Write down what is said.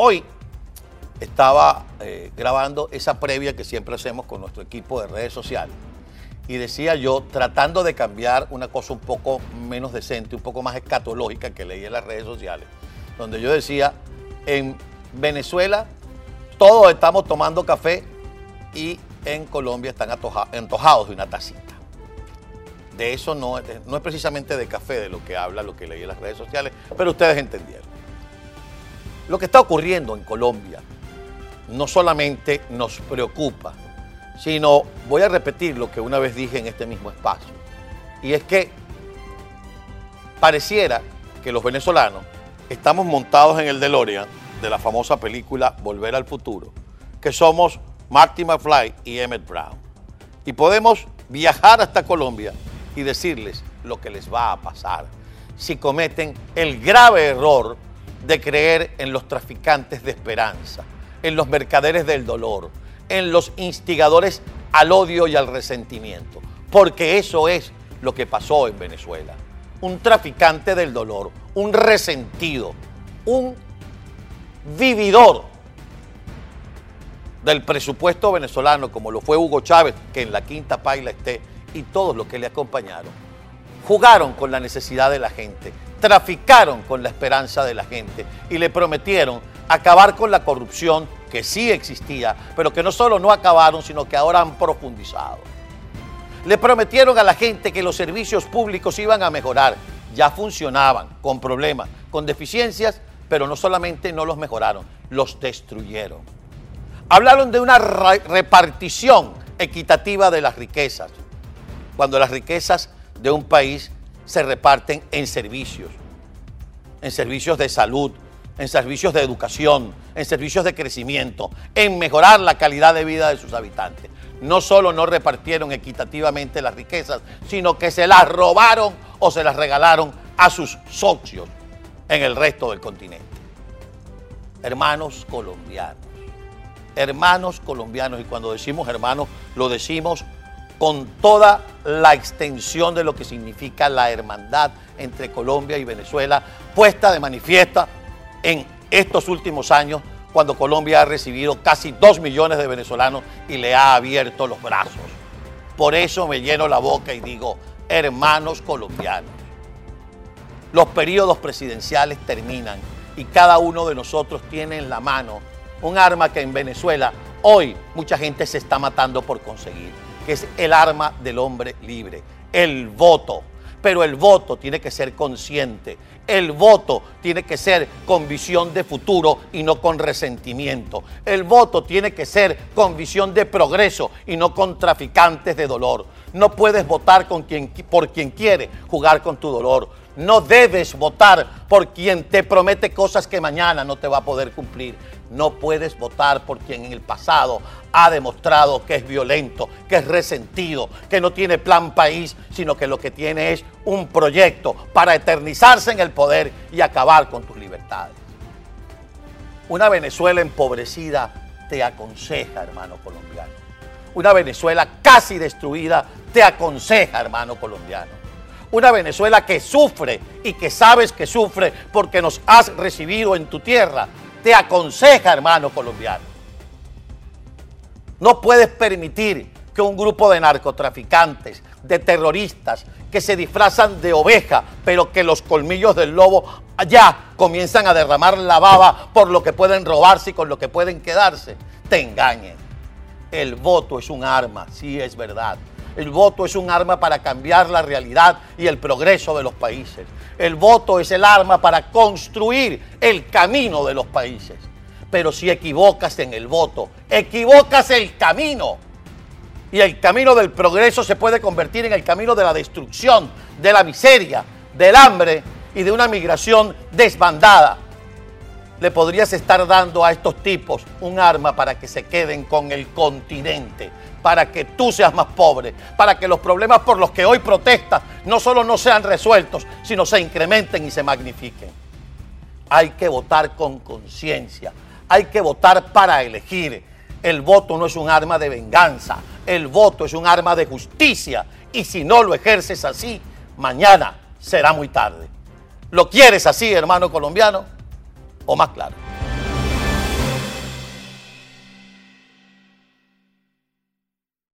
Hoy estaba eh, grabando esa previa que siempre hacemos con nuestro equipo de redes sociales. Y decía yo, tratando de cambiar una cosa un poco menos decente, un poco más escatológica que leí en las redes sociales, donde yo decía, en Venezuela todos estamos tomando café y en Colombia están antojados de una tacita. De eso no, no es precisamente de café de lo que habla, lo que leí en las redes sociales, pero ustedes entendieron. Lo que está ocurriendo en Colombia no solamente nos preocupa, sino voy a repetir lo que una vez dije en este mismo espacio, y es que pareciera que los venezolanos estamos montados en el DeLorean de la famosa película Volver al Futuro, que somos Marty McFly y Emmett Brown. Y podemos viajar hasta Colombia y decirles lo que les va a pasar si cometen el grave error de creer en los traficantes de esperanza, en los mercaderes del dolor, en los instigadores al odio y al resentimiento. Porque eso es lo que pasó en Venezuela. Un traficante del dolor, un resentido, un vividor del presupuesto venezolano, como lo fue Hugo Chávez, que en la quinta paila esté, y todos los que le acompañaron, jugaron con la necesidad de la gente, traficaron con la esperanza de la gente y le prometieron acabar con la corrupción que sí existía, pero que no solo no acabaron, sino que ahora han profundizado. Le prometieron a la gente que los servicios públicos iban a mejorar, ya funcionaban, con problemas, con deficiencias, pero no solamente no los mejoraron, los destruyeron. Hablaron de una repartición equitativa de las riquezas, cuando las riquezas de un país se reparten en servicios, en servicios de salud, en servicios de educación, en servicios de crecimiento, en mejorar la calidad de vida de sus habitantes. No solo no repartieron equitativamente las riquezas, sino que se las robaron o se las regalaron a sus socios en el resto del continente. Hermanos colombianos, hermanos colombianos, y cuando decimos hermanos, lo decimos con toda la extensión de lo que significa la hermandad entre Colombia y Venezuela, puesta de manifiesta en estos últimos años, cuando Colombia ha recibido casi dos millones de venezolanos y le ha abierto los brazos. Por eso me lleno la boca y digo, hermanos colombianos, los periodos presidenciales terminan y cada uno de nosotros tiene en la mano un arma que en Venezuela hoy mucha gente se está matando por conseguir, que es el arma del hombre libre, el voto. Pero el voto tiene que ser consciente, el voto tiene que ser con visión de futuro y no con resentimiento. El voto tiene que ser con visión de progreso y no con traficantes de dolor. No puedes votar con por quien quiere jugar con tu dolor. No debes votar por quien te promete cosas que mañana no te va a poder cumplir. No puedes votar por quien en el pasado ha demostrado que es violento, que es resentido, que no tiene plan país, sino que lo que tiene es un proyecto para eternizarse en el poder y acabar con tus libertades. Una Venezuela empobrecida te aconseja, hermano colombiano. Una Venezuela casi destruida te aconseja, hermano colombiano una Venezuela que sufre y que sabes que sufre porque nos has recibido en tu tierra, te aconseja, hermano colombiano. No puedes permitir que un grupo de narcotraficantes, de terroristas, que se disfrazan de oveja, pero que los colmillos del lobo allá comienzan a derramar la baba por lo que pueden robarse y con lo que pueden quedarse, te engañen. El voto es un arma, sí es verdad, el voto es un arma para cambiar la realidad y el progreso de los países. El voto es el arma para construir el camino de los países. Pero si equivocas en el voto, equivocas el camino. Y el camino del progreso se puede convertir en el camino de la destrucción, de la miseria, del hambre y de una migración desbandada. Le podrías estar dando a estos tipos un arma para que se queden con el continente para que tú seas más pobre, para que los problemas por los que hoy protestas no solo no sean resueltos, sino se incrementen y se magnifiquen. Hay que votar con conciencia, hay que votar para elegir. El voto no es un arma de venganza, el voto es un arma de justicia y si no lo ejerces así, mañana será muy tarde. ¿Lo quieres así, hermano colombiano? O más claro.